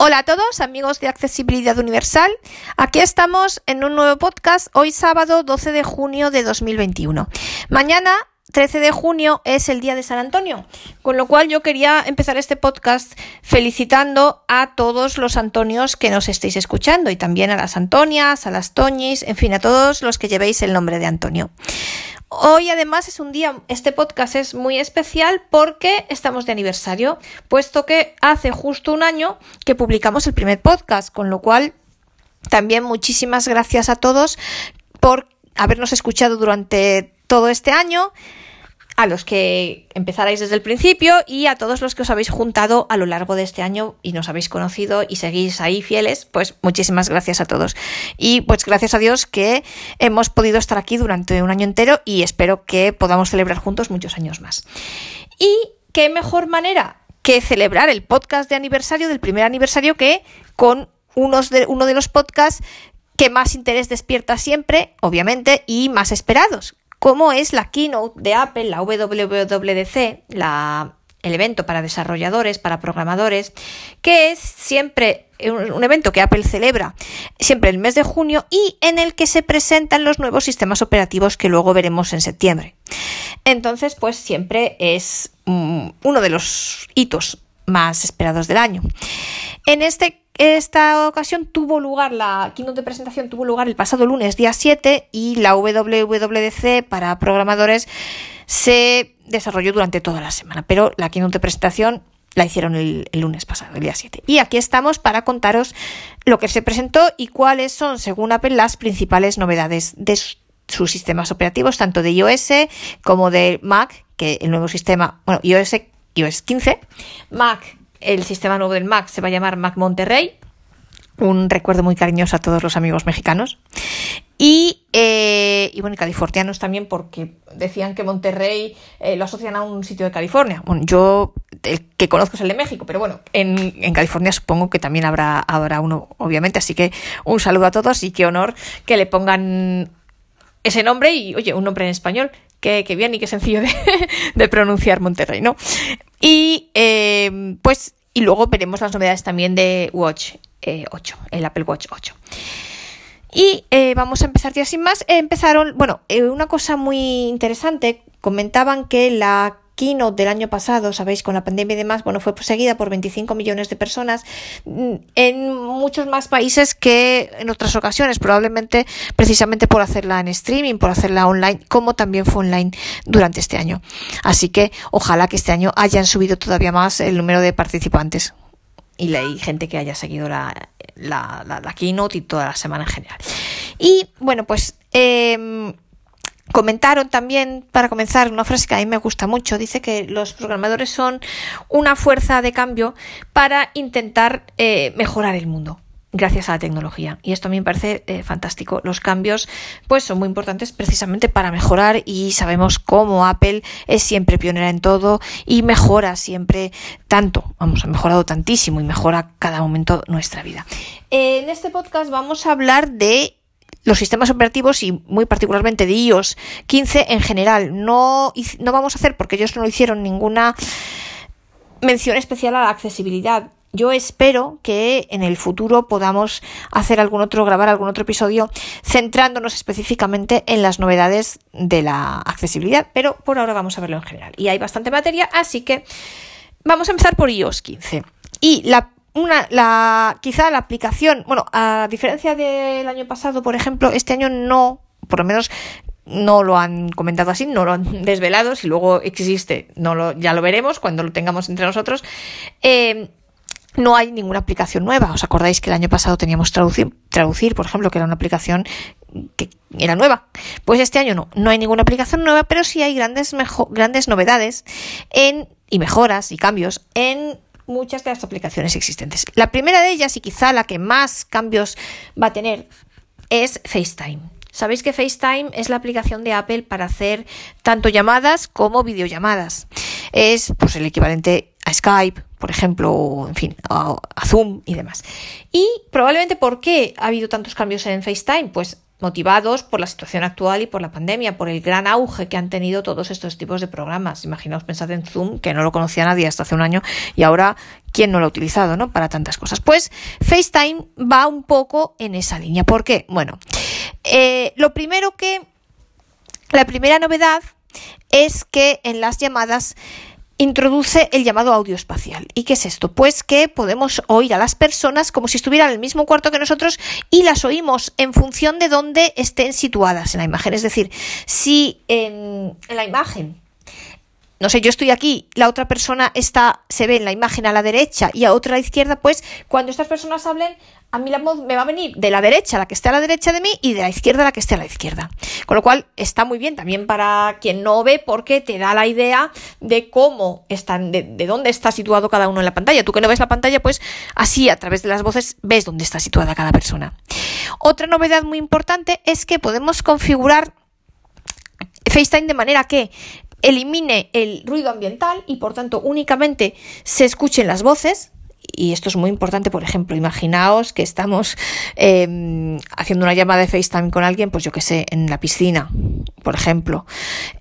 Hola a todos, amigos de Accesibilidad Universal. Aquí estamos en un nuevo podcast, hoy sábado 12 de junio de 2021. Mañana 13 de junio es el día de San Antonio, con lo cual yo quería empezar este podcast felicitando a todos los Antonios que nos estéis escuchando y también a las Antonias, a las Toñis, en fin, a todos los que llevéis el nombre de Antonio. Hoy además es un día, este podcast es muy especial porque estamos de aniversario, puesto que hace justo un año que publicamos el primer podcast, con lo cual también muchísimas gracias a todos por habernos escuchado durante todo este año a los que empezarais desde el principio y a todos los que os habéis juntado a lo largo de este año y nos habéis conocido y seguís ahí fieles, pues muchísimas gracias a todos. Y pues gracias a Dios que hemos podido estar aquí durante un año entero y espero que podamos celebrar juntos muchos años más. Y qué mejor manera que celebrar el podcast de aniversario, del primer aniversario, que con unos de, uno de los podcasts que más interés despierta siempre, obviamente, y más esperados, como es la keynote de Apple, la WWDC, el evento para desarrolladores, para programadores, que es siempre un, evento que Apple celebra siempre el mes de junio y en el que se presentan los nuevos sistemas operativos que luego veremos en septiembre. Entonces, pues siempre es mm, uno de los hitos más esperados del año. En este esta ocasión tuvo lugar, la keynote de presentación tuvo lugar el pasado lunes, día 7, y la WWDC para programadores se desarrolló durante toda la semana, pero la keynote de presentación la hicieron el, lunes pasado, el día 7. Y aquí estamos para contaros lo que se presentó y cuáles son, según Apple, las principales novedades de sus sistemas operativos, tanto de iOS como de Mac, que el nuevo sistema, bueno, iOS, iOS 15, Mac el sistema nuevo del Mac se va a llamar Mac Monterrey. Un recuerdo muy cariñoso a todos los amigos mexicanos. Y, eh, y bueno, californianos también, porque decían que Monterrey eh, lo asocian a un sitio de California. Bueno, yo el que conozco es el de México, pero bueno, en, en, California supongo que también habrá, habrá uno, obviamente. Así que un saludo a todos y qué honor que le pongan ese nombre y, oye, un nombre en español. Qué, bien y qué sencillo de, pronunciar Monterrey, ¿no? Y eh, pues, y luego veremos las novedades también de Watch 8, eh, el Apple Watch 8. Y eh, vamos a empezar ya sin más. empezaron, bueno, una cosa muy interesante, comentaban que la keynote del año pasado, sabéis, con la pandemia y demás, bueno, fue seguida por 25 millones de personas mm, en muchos más países que en otras ocasiones, probablemente precisamente por hacerla en streaming, por hacerla online, como también fue online durante este año. Así que ojalá que este año hayan subido todavía más el número de participantes y la gente que haya seguido la, la, la, keynote y toda la semana en general. Y bueno, pues eh, Comentaron también, para comenzar, una frase que a mí me gusta mucho. Dice que los programadores son una fuerza de cambio para intentar eh, mejorar el mundo gracias a la tecnología. Y esto a mí me parece eh, fantástico. Los cambios pues son muy importantes precisamente para mejorar y sabemos cómo Apple es siempre pionera en todo y mejora siempre tanto. Vamos, ha mejorado tantísimo y mejora cada momento nuestra vida. En este podcast vamos a hablar de los sistemas operativos y muy particularmente de iOS 15 en general. No, no vamos a hacer, porque ellos no hicieron ninguna mención especial a la accesibilidad. Yo espero que en el futuro podamos hacer algún otro, grabar algún otro episodio centrándonos específicamente en las novedades de la accesibilidad, pero por ahora vamos a verlo en general. Y hay bastante materia, así que vamos a empezar por iOS 15. Y la una, la, quizá la aplicación, bueno, a diferencia del año pasado, por ejemplo, este año no, por lo menos no lo han comentado así, no lo han desvelado, si luego existe, no lo, ya lo veremos cuando lo tengamos entre nosotros. Eh, no hay ninguna aplicación nueva. ¿Os acordáis que el año pasado teníamos traducir, traducir, por ejemplo, que era una aplicación que era nueva? Pues este año no, no hay ninguna aplicación nueva, pero sí hay grandes, grandes novedades en, y mejoras y cambios en muchas de las aplicaciones existentes. La primera de ellas, y quizá la que más cambios va a tener, es FaceTime. Sabéis que FaceTime es la aplicación de Apple para hacer tanto llamadas como videollamadas. Es pues, el equivalente a Skype, por ejemplo, o en fin, a, a Zoom y demás. Y probablemente, ¿por qué ha habido tantos cambios en FaceTime? Pues motivados por la situación actual y por la pandemia, por el gran auge que han tenido todos estos tipos de programas. Imaginaos, pensad en Zoom, que no lo conocía nadie hasta hace un año, y ahora ¿Quién no lo ha utilizado, no? Para tantas cosas. Pues FaceTime va un poco en esa línea. ¿Por qué? Bueno, eh, lo primero que, la primera novedad es que en las llamadas introduce el llamado audio espacial. ¿Y qué es esto? Pues que podemos oír a las personas como si estuvieran en el mismo cuarto que nosotros y las oímos en función de dónde estén situadas en la imagen. Es decir, si en, en la imagen no sé, yo estoy aquí, la otra persona está, se ve en la imagen a la derecha y a otra a la izquierda, pues cuando estas personas hablen, a mí la voz me va a venir de la derecha la que esté a la derecha de mí y de la izquierda la que esté a la izquierda. Con lo cual está muy bien también para quien no ve porque te da la idea de cómo están, de, de dónde está situado cada uno en la pantalla. Tú que no ves la pantalla, pues así a través de las voces ves dónde está situada cada persona. Otra novedad muy importante es que podemos configurar FaceTime de manera que elimine el ruido ambiental y por tanto únicamente se escuchen las voces. Y esto es muy importante, por ejemplo, imaginaos que estamos eh, haciendo una llamada de FaceTime con alguien, pues yo que sé, en la piscina, por ejemplo,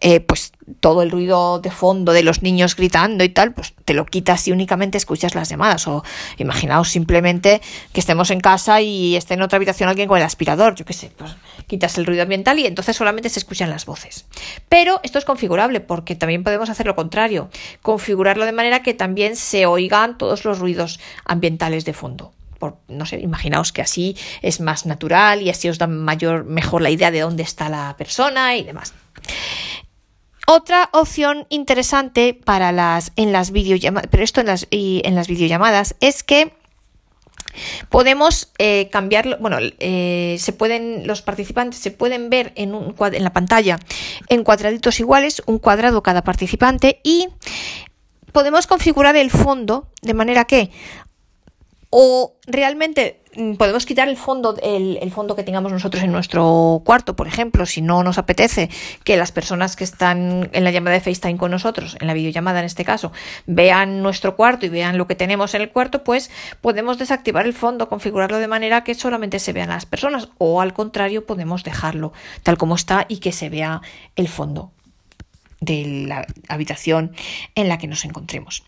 eh, pues todo el ruido de fondo de los niños gritando y tal, pues te lo quitas y únicamente escuchas las llamadas. O imaginaos simplemente que estemos en casa y esté en otra habitación alguien con el aspirador, yo qué sé, pues quitas el ruido ambiental y entonces solamente se escuchan las voces. Pero esto es configurable porque también podemos hacer lo contrario, configurarlo de manera que también se oigan todos los ruidos ambientales de fondo. Por, no sé, imaginaos que así es más natural y así os da mayor, mejor la idea de dónde está la persona y demás. Otra opción interesante para las en las videollamadas, pero esto en las, en las videollamadas es que Podemos eh, cambiarlo, bueno, eh, se pueden, los participantes se pueden ver en, un, en la pantalla en cuadraditos iguales, un cuadrado cada participante y podemos configurar el fondo de manera que o realmente podemos quitar el fondo, el, fondo que tengamos nosotros en nuestro cuarto, por ejemplo, si no nos apetece que las personas que están en la llamada de FaceTime con nosotros, en la videollamada en este caso, vean nuestro cuarto y vean lo que tenemos en el cuarto, pues podemos desactivar el fondo, configurarlo de manera que solamente se vean las personas, o al contrario, podemos dejarlo tal como está y que se vea el fondo de la habitación en la que nos encontremos.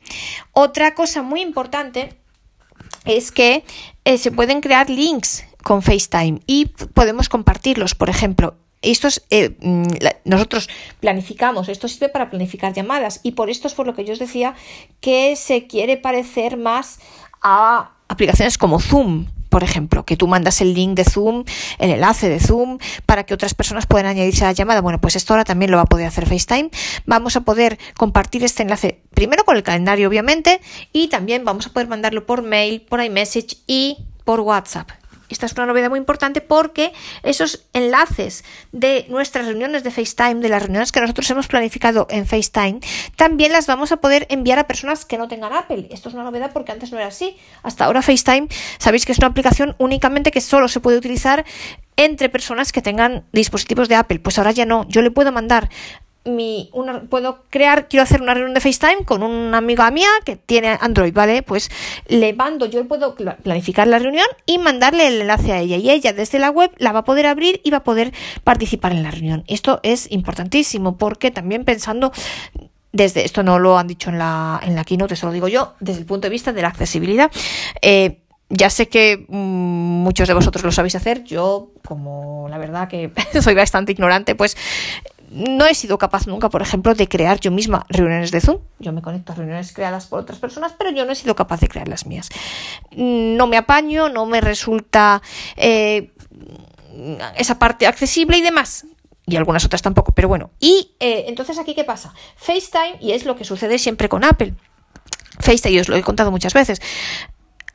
Otra cosa muy importante es que eh, se pueden crear links con FaceTime y podemos compartirlos, por ejemplo. Estos, eh, mm, nosotros planificamos, esto sirve para planificar llamadas y por esto es por lo que yo os decía que se quiere parecer más a aplicaciones como Zoom, por ejemplo, que tú mandas el link de Zoom, el enlace de Zoom, para que otras personas puedan añadirse a la llamada. Bueno, pues esto ahora también lo va a poder hacer FaceTime. Vamos a poder compartir este enlace primero con el calendario, obviamente, y también vamos a poder mandarlo por mail, por iMessage y por WhatsApp. Esta es una novedad muy importante porque esos enlaces de nuestras reuniones de FaceTime, de las reuniones que nosotros hemos planificado en FaceTime, también las vamos a poder enviar a personas que no tengan Apple. Esto es una novedad porque antes no era así. Hasta ahora FaceTime, sabéis que es una aplicación únicamente que solo se puede utilizar entre personas que tengan dispositivos de Apple. Pues ahora ya no. Yo le puedo mandar puedo crear, quiero hacer una reunión de FaceTime con una amiga mía que tiene Android, ¿vale? Pues le mando, yo puedo planificar la reunión y mandarle el enlace a ella y ella desde la web la va a poder abrir y va a poder participar en la reunión. Esto es importantísimo porque también pensando desde, esto no lo han dicho en la, en la keynote, eso lo digo yo, desde el punto de vista de la accesibilidad, eh, ya sé que mmm, muchos de vosotros lo sabéis hacer, yo como la verdad que soy bastante ignorante, pues no he sido capaz nunca, por ejemplo, de crear yo misma reuniones de Zoom. Yo me conecto a reuniones creadas por otras personas, pero yo no he sido capaz de crear las mías. No me apaño, no me resulta eh, esa parte accesible y demás. Y algunas otras tampoco, pero bueno. Y eh, entonces aquí, ¿qué pasa? FaceTime, y es lo que sucede siempre con Apple. FaceTime, y os lo he contado muchas veces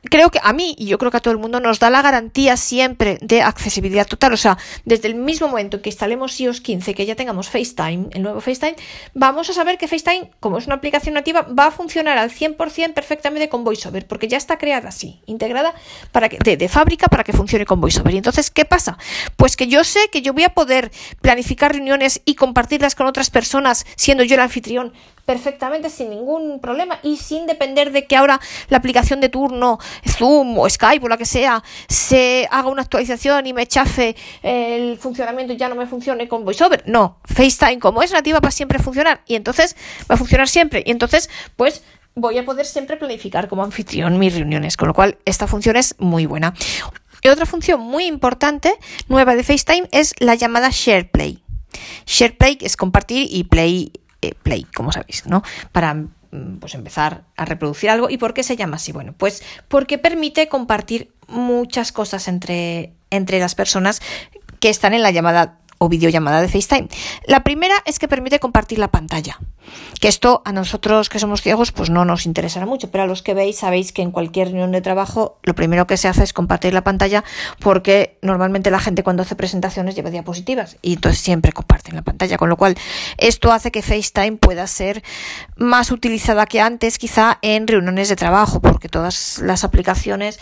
creo que a mí y yo creo que a todo el mundo nos da la garantía siempre de accesibilidad total. O sea, desde el mismo momento que instalemos iOS 15, que ya tengamos FaceTime, el nuevo FaceTime, vamos a saber que FaceTime, como es una aplicación nativa, va a funcionar al 100% perfectamente con VoiceOver, porque ya está creada así, integrada para que, de, de fábrica para que funcione con VoiceOver. Y entonces, ¿qué pasa? Pues que yo sé que yo voy a poder planificar reuniones y compartirlas con otras personas, siendo yo el anfitrión, perfectamente sin ningún problema y sin depender de que ahora la aplicación de turno, Zoom o Skype o la que sea, se haga una actualización y me chafe el funcionamiento y ya no me funcione con VoiceOver. No, FaceTime como es nativa va siempre a funcionar y entonces va a funcionar siempre. Y entonces, pues voy a poder siempre planificar como anfitrión mis reuniones, con lo cual esta función es muy buena. Y otra función muy importante, nueva de FaceTime, es la llamada SharePlay. SharePlay es compartir y Play, eh, Play, como sabéis, ¿no? Para mm, pues empezar a reproducir algo. ¿Y por qué se llama así? Bueno, pues porque permite compartir muchas cosas entre, entre las personas que están en la llamada o videollamada de FaceTime. La primera es que permite compartir la pantalla. Que esto a nosotros que somos ciegos pues no nos interesará mucho, pero a los que veis sabéis que en cualquier reunión de trabajo lo primero que se hace es compartir la pantalla porque normalmente la gente cuando hace presentaciones lleva diapositivas y entonces siempre comparten la pantalla, con lo cual esto hace que FaceTime pueda ser más utilizada que antes quizá en reuniones de trabajo porque todas las aplicaciones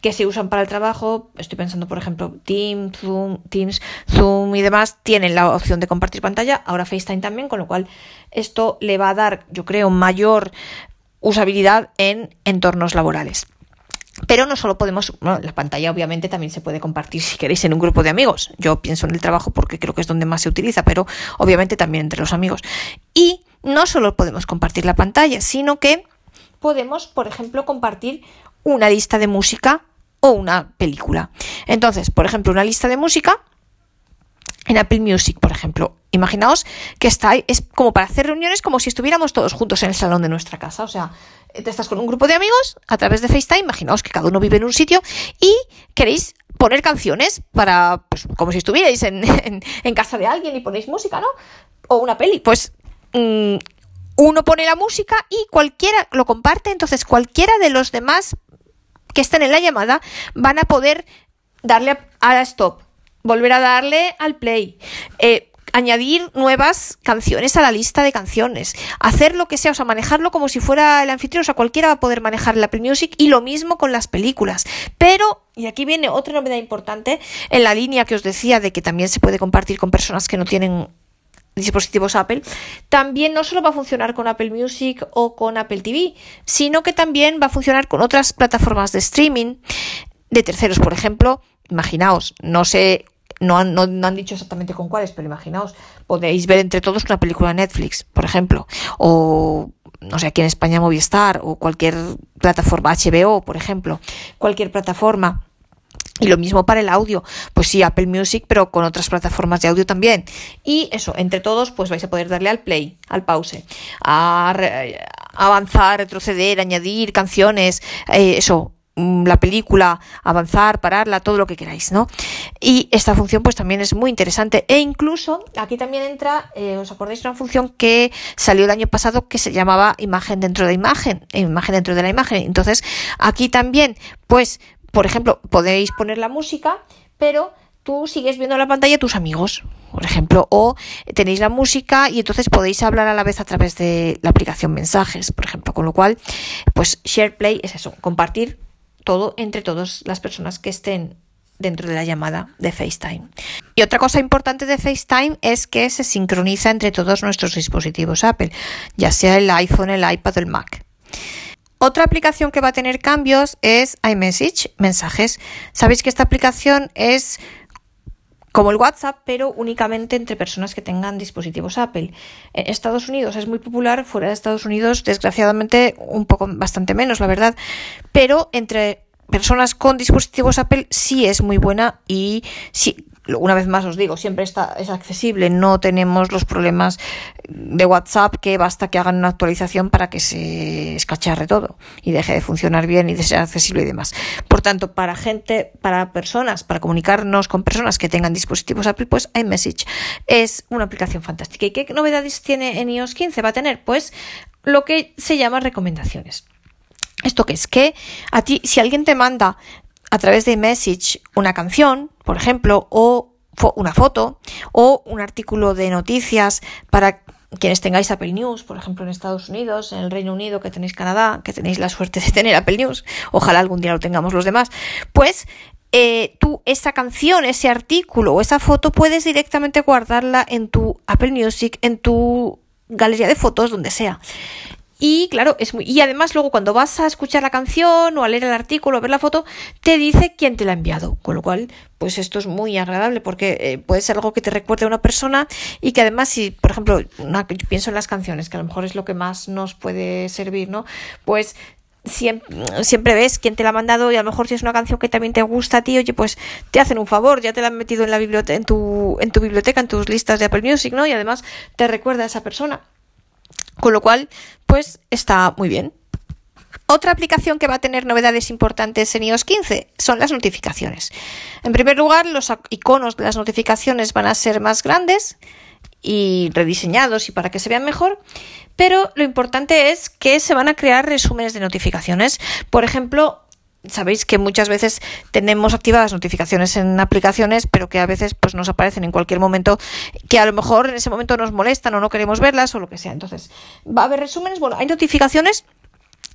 que se usan para el trabajo, estoy pensando por ejemplo Teams, Zoom, Teams, Zoom y demás, tienen la opción de compartir pantalla, ahora FaceTime también, con lo cual esto le va a dar, yo creo, mayor usabilidad en entornos laborales. Pero no solo podemos, la pantalla obviamente también se puede compartir si queréis en un grupo de amigos. Yo pienso en el trabajo porque creo que es donde más se utiliza, pero obviamente también entre los amigos. Y no solo podemos compartir la pantalla, sino que podemos, por ejemplo, compartir una lista de música o una película. Entonces, por ejemplo, una lista de música en Apple Music, por ejemplo. Imaginaos que está, es como para hacer reuniones como si estuviéramos todos juntos en el salón de nuestra casa. O sea, te estás con un grupo de amigos a través de FaceTime, imaginaos que cada uno vive en un sitio y queréis poner canciones para, pues, como si estuvierais en, casa de alguien y ponéis música, ¿no? O una peli. Pues mm, uno pone la música y cualquiera lo comparte, entonces cualquiera de los demás que estén en la llamada van a poder darle a la stop, volver a darle al play. Eh, añadir nuevas canciones a la lista de canciones, hacer lo que sea, o sea, manejarlo como si fuera el anfitrión, o sea, cualquiera va a poder manejar el Apple Music y lo mismo con las películas. Pero, y aquí viene otra novedad importante, en la línea que os decía de que también se puede compartir con personas que no tienen dispositivos Apple, también no solo va a funcionar con Apple Music o con Apple TV, sino que también va a funcionar con otras plataformas de streaming de terceros, por ejemplo, imaginaos, no sé, no han, no, han dicho exactamente con cuáles, pero imaginaos, podéis ver entre todos una película de Netflix, por ejemplo, o no sé, aquí en España Movistar o cualquier plataforma HBO, por ejemplo, cualquier plataforma y lo mismo para el audio, pues sí, Apple Music, pero con otras plataformas de audio también. Y eso, entre todos, pues vais a poder darle al play, al pause, a, avanzar, retroceder, añadir canciones, eh, eso, mm, la película, avanzar, pararla, todo lo que queráis, ¿no? Y esta función pues también es muy interesante e incluso aquí también entra, eh, ¿os acordáis de una función que salió el año pasado que se llamaba imagen dentro de imagen, imagen dentro de la imagen? Entonces aquí también pues por ejemplo, podéis poner la música, pero tú sigues viendo la pantalla tus amigos, por ejemplo, o tenéis la música y entonces podéis hablar a la vez a través de la aplicación mensajes, por ejemplo, con lo cual, pues SharePlay es eso, compartir todo entre todas las personas que estén dentro de la llamada de FaceTime. Y otra cosa importante de FaceTime es que se sincroniza entre todos nuestros dispositivos Apple, ya sea el iPhone, el iPad o el Mac. Otra aplicación que va a tener cambios es iMessage, mensajes. Sabéis que esta aplicación es como el WhatsApp, pero únicamente entre personas que tengan dispositivos Apple. En Estados Unidos es muy popular, fuera de Estados Unidos, desgraciadamente, un poco bastante menos, la verdad. Pero entre personas con dispositivos Apple sí es muy buena y sí, una vez más os digo, siempre está, es accesible, no tenemos los problemas de WhatsApp que basta que hagan una actualización para que se escacharre todo y deje de funcionar bien y de ser accesible y demás. Por tanto, para gente, para personas, para comunicarnos con personas que tengan dispositivos Apple, pues iMessage es una aplicación fantástica. ¿Y qué novedades tiene en iOS 15? Va a tener pues lo que se llama recomendaciones. ¿Esto qué es? Que a ti, si alguien te manda a través de Message una canción, por ejemplo, o una foto, o un artículo de noticias para quienes tengáis Apple News, por ejemplo, en Estados Unidos, en el Reino Unido, que tenéis Canadá, que tenéis la suerte de tener Apple News, ojalá algún día lo tengamos los demás, pues eh, tú esa canción, ese artículo o esa foto puedes directamente guardarla en tu Apple Music, en tu galería de fotos, donde sea. Y claro, es muy, y además luego cuando vas a escuchar la canción o a leer el artículo o ver la foto, te dice quién te la ha enviado. Con lo cual, pues esto es muy agradable porque eh, puede ser algo que te recuerde a una persona y que además si, por ejemplo, yo pienso en las canciones, que a lo mejor es lo que más nos puede servir, ¿no? Pues siempre, ves quién te la ha mandado y a lo mejor si es una canción que también te gusta a ti, oye, pues te hacen un favor, ya te la han metido en la biblioteca, en tu, en tu biblioteca, en tus listas de Apple Music, ¿no? Y además te recuerda a esa persona. Con lo cual, pues está muy bien. Otra aplicación que va a tener novedades importantes en iOS 15 son las notificaciones. En primer lugar, los iconos de las notificaciones van a ser más grandes y rediseñados y para que se vean mejor. Pero lo importante es que se van a crear resúmenes de notificaciones. Por ejemplo, sabéis que muchas veces tenemos activadas notificaciones en aplicaciones, pero que a veces pues nos aparecen en cualquier momento que a lo mejor en ese momento nos molestan o no queremos verlas o lo que sea. Entonces, va a haber resúmenes, bueno, hay notificaciones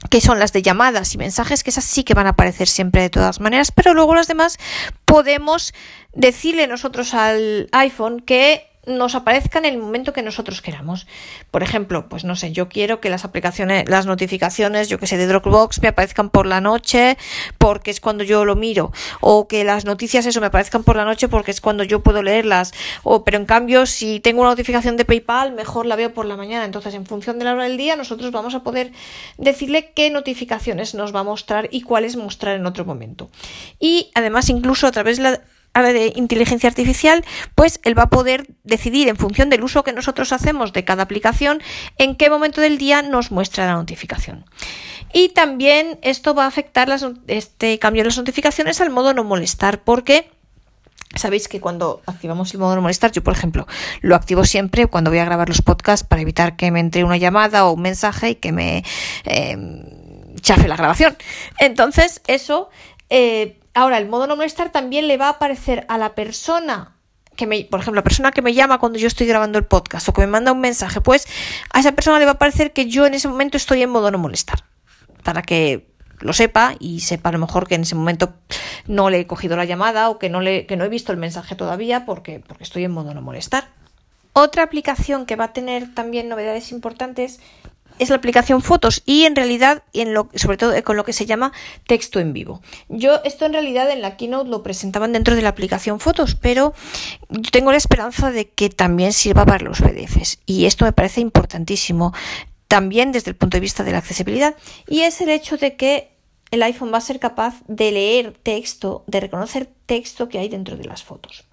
que son las de llamadas y mensajes, que esas sí que van a aparecer siempre de todas maneras, pero luego las demás podemos decirle nosotros al iPhone que nos aparezca en el momento que nosotros queramos. Por ejemplo, pues no sé, yo quiero que las aplicaciones, las notificaciones, yo que sé, de Dropbox me aparezcan por la noche porque es cuando yo lo miro. O que las noticias eso me aparezcan por la noche porque es cuando yo puedo leerlas. O, pero en cambio, si tengo una notificación de PayPal, mejor la veo por la mañana. Entonces, en función de la hora del día, nosotros vamos a poder decirle qué notificaciones nos va a mostrar y cuáles mostrar en otro momento. Y además, incluso a través de la de inteligencia artificial, pues él va a poder decidir en función del uso que nosotros hacemos de cada aplicación en qué momento del día nos muestra la notificación. Y también esto va a afectar este cambio de las notificaciones al modo no molestar, porque Sabéis que cuando activamos el modo no molestar, yo por ejemplo lo activo siempre cuando voy a grabar los podcasts para evitar que me entre una llamada o un mensaje y que me eh, chafe la grabación. Entonces, eso eh, Ahora, el modo no molestar también le va a aparecer a la persona que me, por ejemplo, la persona que me llama cuando yo estoy grabando el podcast o que me manda un mensaje, pues a esa persona le va a parecer que yo en ese momento estoy en modo no molestar. Para que lo sepa y sepa a lo mejor que en ese momento no le he cogido la llamada o que no, le, que no he visto el mensaje todavía porque, porque estoy en modo no molestar. Otra aplicación que va a tener también novedades importantes es la aplicación Fotos y en realidad, sobre todo con lo que se llama texto en vivo. Yo esto en realidad en la keynote lo presentaban dentro de la aplicación Fotos, pero yo tengo la esperanza de que también sirva para los PDFs y esto me parece importantísimo también desde el punto de vista de la accesibilidad y es el hecho de que el iPhone va a ser capaz de leer texto, de reconocer texto que hay dentro de las fotos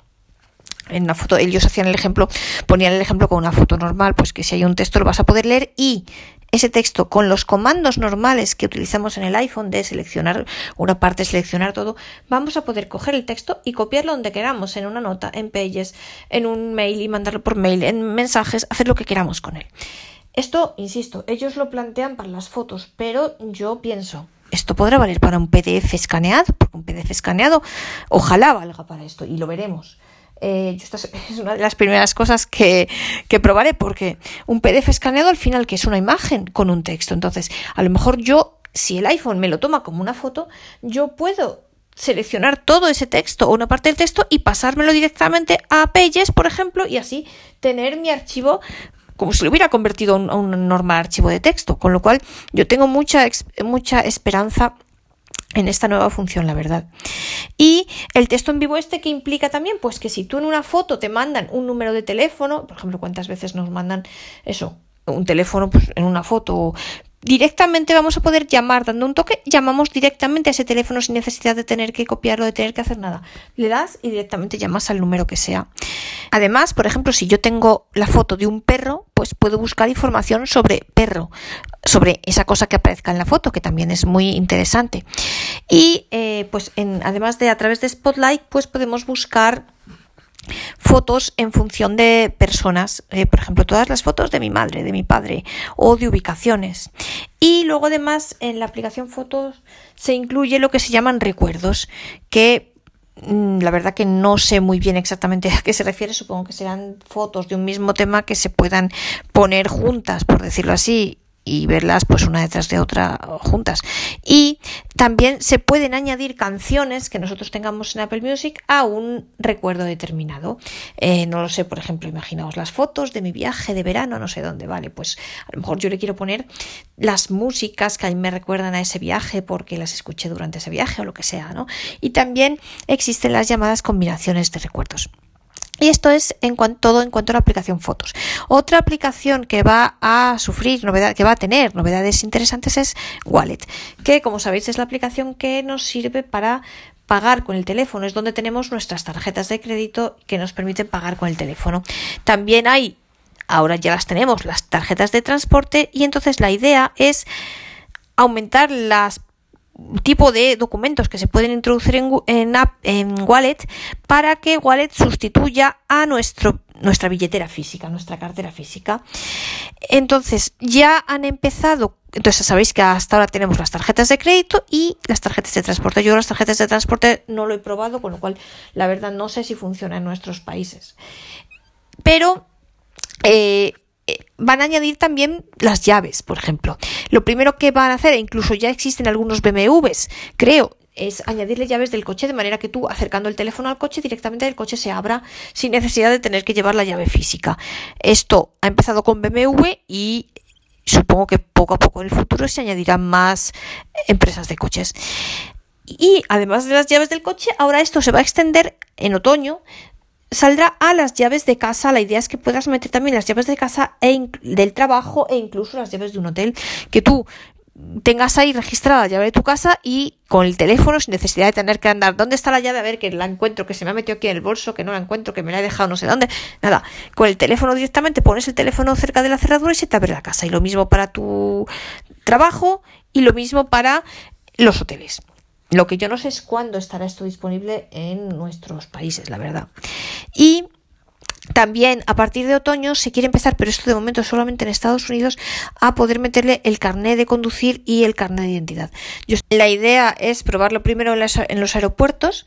en una foto, ellos hacían el ejemplo, ponían el ejemplo con una foto normal, pues que si hay un texto lo vas a poder leer y ese texto con los comandos normales que utilizamos en el iPhone de seleccionar una parte, seleccionar todo, vamos a poder coger el texto y copiarlo donde queramos, en una nota, en pages, en un mail y mandarlo por mail, en mensajes, hacer lo que queramos con él. Esto, insisto, ellos lo plantean para las fotos, pero yo pienso, esto podrá valer para un PDF escaneado, porque un PDF escaneado ojalá valga para esto y lo veremos. Eh, es una de las primeras cosas que, que, probaré porque un PDF escaneado al final que es una imagen con un texto. Entonces, a lo mejor yo, si el iPhone me lo toma como una foto, yo puedo seleccionar todo ese texto o una parte del texto y pasármelo directamente a Pages, por ejemplo, y así tener mi archivo como si lo hubiera convertido a un, normal archivo de texto. Con lo cual, yo tengo mucha, mucha esperanza en esta nueva función, la verdad. Y el texto en vivo este que implica también, pues que si tú en una foto te mandan un número de teléfono, por ejemplo, cuántas veces nos mandan eso, un teléfono pues, en una foto, directamente vamos a poder llamar dando un toque, llamamos directamente a ese teléfono sin necesidad de tener que copiarlo, de tener que hacer nada. Le das y directamente llamas al número que sea. Además, por ejemplo, si yo tengo la foto de un perro, pues puedo buscar información sobre perro, sobre esa cosa que aparezca en la foto, que también es muy interesante. Y eh, pues en, además de a través de Spotlight, pues podemos buscar fotos en función de personas, eh, por ejemplo, todas las fotos de mi madre, de mi padre o de ubicaciones. Y luego además en la aplicación fotos se incluye lo que se llaman recuerdos, que mm, la verdad que no sé muy bien exactamente a qué se refiere, supongo que serán fotos de un mismo tema que se puedan poner juntas, por decirlo así, y verlas pues una detrás de otra juntas. Y también se pueden añadir canciones que nosotros tengamos en Apple Music a un recuerdo determinado. Eh, no lo sé, por ejemplo, imaginaos las fotos de mi viaje de verano, no sé dónde, vale, pues a lo mejor yo le quiero poner las músicas que a mí me recuerdan a ese viaje porque las escuché durante ese viaje o lo que sea, ¿no? Y también existen las llamadas combinaciones de recuerdos. Y esto es en cuanto, todo en cuanto a la aplicación Fotos. Otra aplicación que va a sufrir novedad, que va a tener novedades interesantes es Wallet, que como sabéis es la aplicación que nos sirve para pagar con el teléfono. Es donde tenemos nuestras tarjetas de crédito que nos permiten pagar con el teléfono. También hay, ahora ya las tenemos, las tarjetas de transporte y entonces la idea es aumentar las tipo de documentos que se pueden introducir en, en, en, Wallet para que Wallet sustituya a nuestro, nuestra billetera física, nuestra cartera física. Entonces, ya han empezado, entonces sabéis que hasta ahora tenemos las tarjetas de crédito y las tarjetas de transporte. Yo las tarjetas de transporte no lo he probado, con lo cual la verdad no sé si funciona en nuestros países. Pero eh, van a añadir también las llaves, por ejemplo. Lo primero que van a hacer, e incluso ya existen algunos BMWs, creo, es añadirle llaves del coche de manera que tú acercando el teléfono al coche directamente el coche se abra sin necesidad de tener que llevar la llave física. Esto ha empezado con BMW y supongo que poco a poco en el futuro se añadirán más empresas de coches. Y además de las llaves del coche, ahora esto se va a extender en otoño saldrá a las llaves de casa. La idea es que puedas meter también las llaves de casa e del trabajo e incluso las llaves de un hotel. Que tú tengas ahí registrada la llave de tu casa y con el teléfono sin necesidad de tener que andar. ¿Dónde está la llave? A ver, que la encuentro, que se me ha metido aquí en el bolso, que no la encuentro, que me la he dejado no sé dónde. Nada, con el teléfono directamente pones el teléfono cerca de la cerradura y se te abre la casa. Y lo mismo para tu trabajo y lo mismo para los hoteles. Lo que yo no sé es cuándo estará esto disponible en nuestros países, la verdad. Y también a partir de otoño se quiere empezar, pero esto de momento solamente en Estados Unidos, a poder meterle el carnet de conducir y el carnet de identidad. la idea es probarlo primero en, los aeropuertos,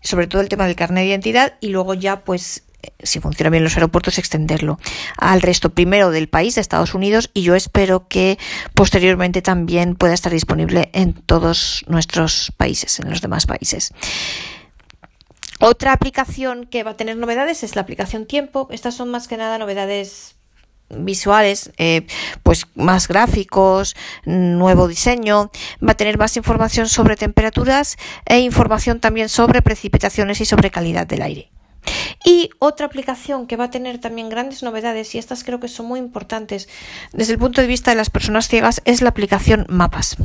sobre todo el tema del carnet de identidad, y luego ya pues si funciona bien los aeropuertos, extenderlo al resto primero del país, de Estados Unidos, y yo espero que posteriormente también pueda estar disponible en todos nuestros países, en los demás países. Otra aplicación que va a tener novedades es la aplicación Tiempo. Estas son más que nada novedades visuales, eh, pues más gráficos, nuevo diseño, va a tener más información sobre temperaturas e información también sobre precipitaciones y sobre calidad del aire. Y otra aplicación que va a tener también grandes novedades, y estas creo que son muy importantes desde el punto de vista de las personas ciegas, es la aplicación Mapas.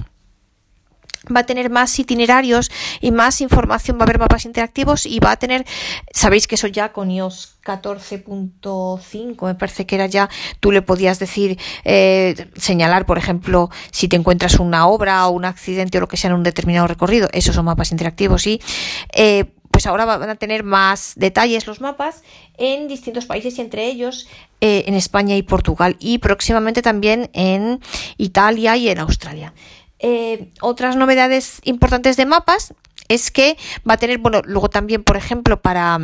Va a tener más itinerarios y más información, va a haber mapas interactivos y va a tener, sabéis que eso ya con iOS 14.5 me parece que era ya, tú le podías decir, eh, señalar, por ejemplo, si te encuentras una obra o un accidente o lo que sea en un determinado recorrido, esos son mapas interactivos y eh, pues ahora van a tener más detalles los mapas en distintos países y entre ellos eh, en España y Portugal y próximamente también en Italia y en Australia. Eh, otras novedades importantes de mapas es que va a tener, bueno, luego también, por ejemplo, para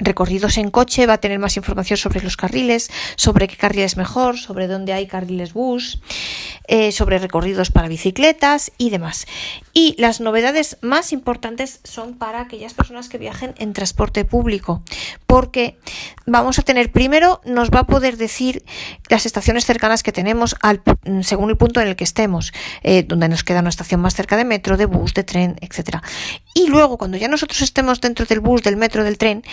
recorridos en coche, va a tener más información sobre los carriles, sobre qué carril es mejor, sobre dónde hay carriles bus, eh, sobre recorridos para bicicletas y demás. Y las novedades más importantes son para aquellas personas que viajen en transporte público, porque vamos a tener primero, nos va a poder decir las estaciones cercanas que tenemos al, según el punto en el que estemos, eh, donde nos queda una estación más cerca de metro, de bus, de tren, etcétera. Y luego, cuando ya nosotros estemos dentro del bus, del metro, del tren,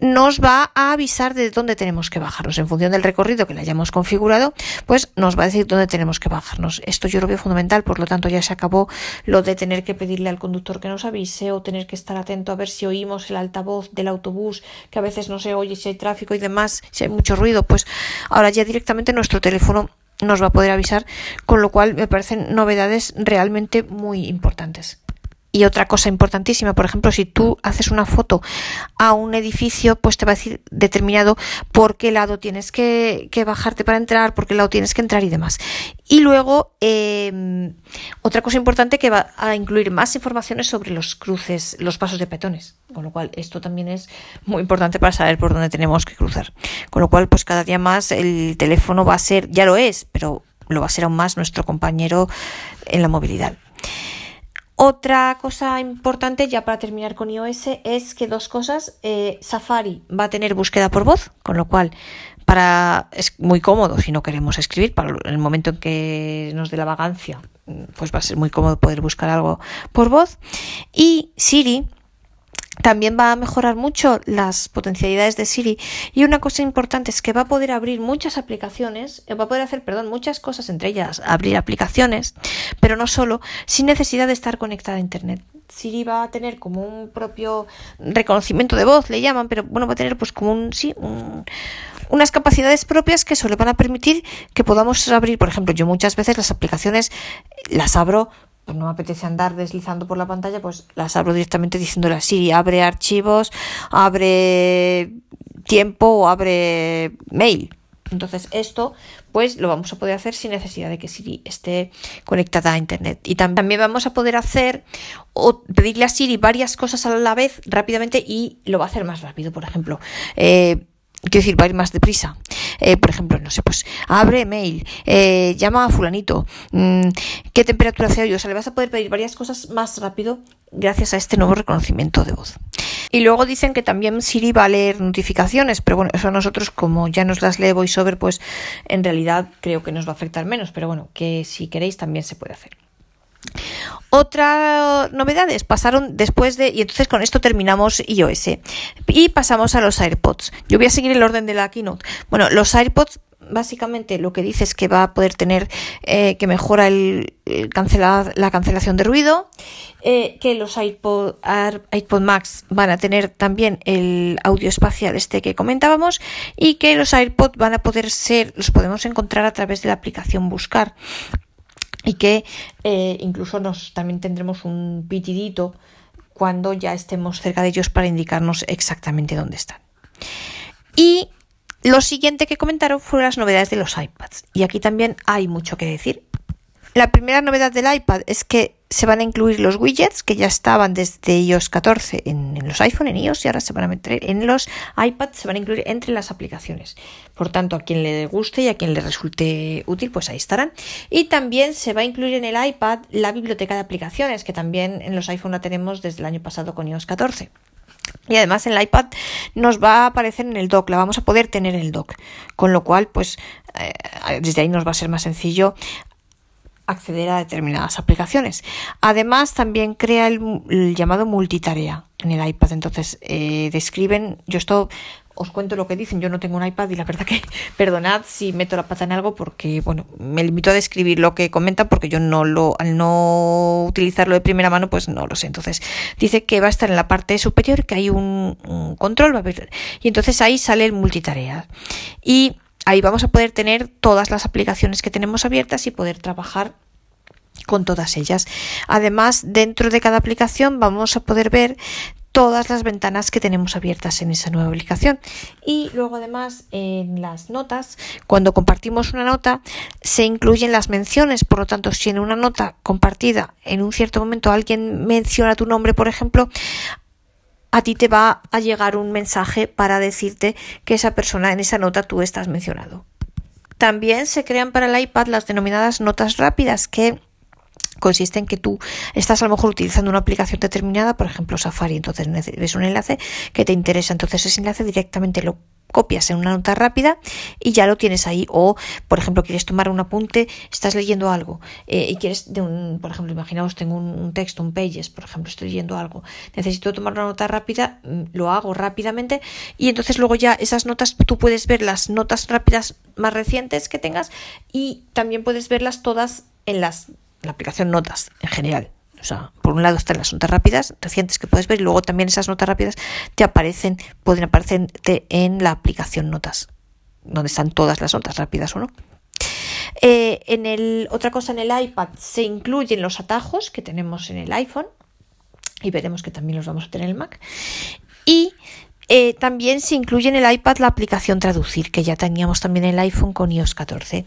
nos va a avisar de dónde tenemos que bajarnos. En función del recorrido que le hayamos configurado, pues nos va a decir dónde tenemos que bajarnos. Esto yo lo veo fundamental, por lo tanto ya se acabó lo de tener que pedirle al conductor que nos avise o tener que estar atento a ver si oímos el altavoz del autobús, que a veces no se oye si hay tráfico y demás, si hay mucho ruido, pues ahora ya directamente nuestro teléfono nos va a poder avisar, con lo cual me parecen novedades realmente muy importantes. Y otra cosa importantísima, por ejemplo, si tú haces una foto a un edificio, pues te va a decir determinado por qué lado tienes que, bajarte para entrar, por qué lado tienes que entrar y demás. Y luego, em, otra cosa importante que va a incluir más informaciones sobre los cruces, los pasos de peatones. Con lo cual, esto también es muy importante para saber por dónde tenemos que cruzar. Con lo cual, pues cada día más el teléfono va a ser, ya lo es, pero lo va a ser aún más nuestro compañero en la movilidad. Otra cosa importante, ya para terminar con iOS, es que dos cosas. Eh, Safari va a tener búsqueda por voz, con lo cual para es muy cómodo si no queremos escribir, para el momento en que nos dé la vagancia, pues va a ser muy cómodo poder buscar algo por voz. Y Siri también va a mejorar mucho las potencialidades de Siri y una cosa importante es que va a poder abrir muchas aplicaciones, eh, va a poder hacer, perdón, muchas cosas, entre ellas abrir aplicaciones, pero no solo, sin necesidad de estar conectada a Internet. Siri va a tener como un propio reconocimiento de voz, le llaman, pero bueno, va a tener pues como un, sí, unas capacidades propias que eso le van a permitir que podamos abrir, por ejemplo, yo muchas veces las aplicaciones las abro pues no me apetece andar deslizando por la pantalla, pues las abro directamente diciéndole a Siri, abre archivos, abre tiempo o abre mail. Entonces esto pues lo vamos a poder hacer sin necesidad de que Siri esté conectada a internet. Y también vamos a poder hacer o pedirle a Siri varias cosas a la vez rápidamente y lo va a hacer más rápido. Por ejemplo, eh, quiero decir, va a ir más deprisa. Eh, por ejemplo, no sé, pues abre mail, eh, llama a fulanito, mm, qué temperatura hace hoy. O sea, le vas a poder pedir varias cosas más rápido gracias a este nuevo reconocimiento de voz. Y luego dicen que también Siri va a leer notificaciones, pero bueno, eso a nosotros como ya nos las lee VoiceOver, pues en realidad creo que nos va a afectar menos, pero bueno, que si queréis también se puede hacer. Otra novedades pasaron después de, y entonces con esto terminamos iOS y pasamos a los AirPods. Yo voy a seguir el orden de la keynote. Bueno, los AirPods básicamente lo que dice es que va a poder tener eh, que mejora la cancelación de ruido, eh, que los iPod, iPod Max van a tener también el audio espacial este que comentábamos y que los AirPods van a poder ser, los podemos encontrar a través de la aplicación Buscar y que eh, incluso nos también tendremos un pitidito cuando ya estemos cerca de ellos para indicarnos exactamente dónde están. Y lo siguiente que comentaron fueron las novedades de los iPads. Y aquí también hay mucho que decir. La primera novedad del iPad es que se van a incluir los widgets que ya estaban desde iOS 14 en, los iPhone, en iOS, y ahora se van a meter en los iPads, se van a incluir entre las aplicaciones. Por tanto, a quien le guste y a quien le resulte útil, pues ahí estarán. Y también se va a incluir en el iPad la biblioteca de aplicaciones, que también en los iPhone la tenemos desde el año pasado con iOS 14. Y además en el iPad nos va a aparecer en el dock, la vamos a poder tener en el dock. Con lo cual, pues eh, desde ahí nos va a ser más sencillo acceder a determinadas aplicaciones. Además, también crea el, llamado multitarea en el iPad. Entonces, eh, describen, yo esto os cuento lo que dicen, yo no tengo un iPad y la verdad que perdonad si meto la pata en algo porque, bueno, me limito a describir lo que comentan porque yo no lo, al no utilizarlo de primera mano, pues no lo sé. Entonces, dice que va a estar en la parte superior, que hay un, un control, va a haber, y entonces ahí sale el multitarea. Y ahí vamos a poder tener todas las aplicaciones que tenemos abiertas y poder trabajar con todas ellas. Además, dentro de cada aplicación vamos a poder ver todas las ventanas que tenemos abiertas en esa nueva aplicación. Y luego además en las notas, cuando compartimos una nota, se incluyen las menciones. Por lo tanto, si en una nota compartida en un cierto momento alguien menciona tu nombre, por ejemplo, a ti te va a llegar un mensaje para decirte que esa persona en esa nota tú estás mencionado. También se crean para el iPad las denominadas notas rápidas que consiste en que tú estás a lo mejor utilizando una aplicación determinada, por ejemplo Safari, entonces ves un enlace que te interesa, entonces ese enlace directamente lo copias en una nota rápida y ya lo tienes ahí. O, por ejemplo, quieres tomar un apunte, estás leyendo algo eh, y quieres, de un, por ejemplo, imaginaos, tengo un, texto, un pages, por ejemplo, estoy leyendo algo, necesito tomar una nota rápida, mm, lo hago rápidamente y entonces luego ya esas notas, tú puedes ver las notas rápidas más recientes que tengas y también puedes verlas todas en las, la aplicación Notas en general. O sea, por un lado están las notas rápidas recientes que puedes ver y luego también esas notas rápidas te aparecen, pueden aparecerte en la aplicación Notas, donde están todas las notas rápidas o no. Eh, en el, otra cosa en el iPad se incluyen los atajos que tenemos en el iPhone y veremos que también los vamos a tener en el Mac. Y Eh, también se incluye en el iPad la aplicación Traducir, que ya teníamos también en el iPhone con iOS 14.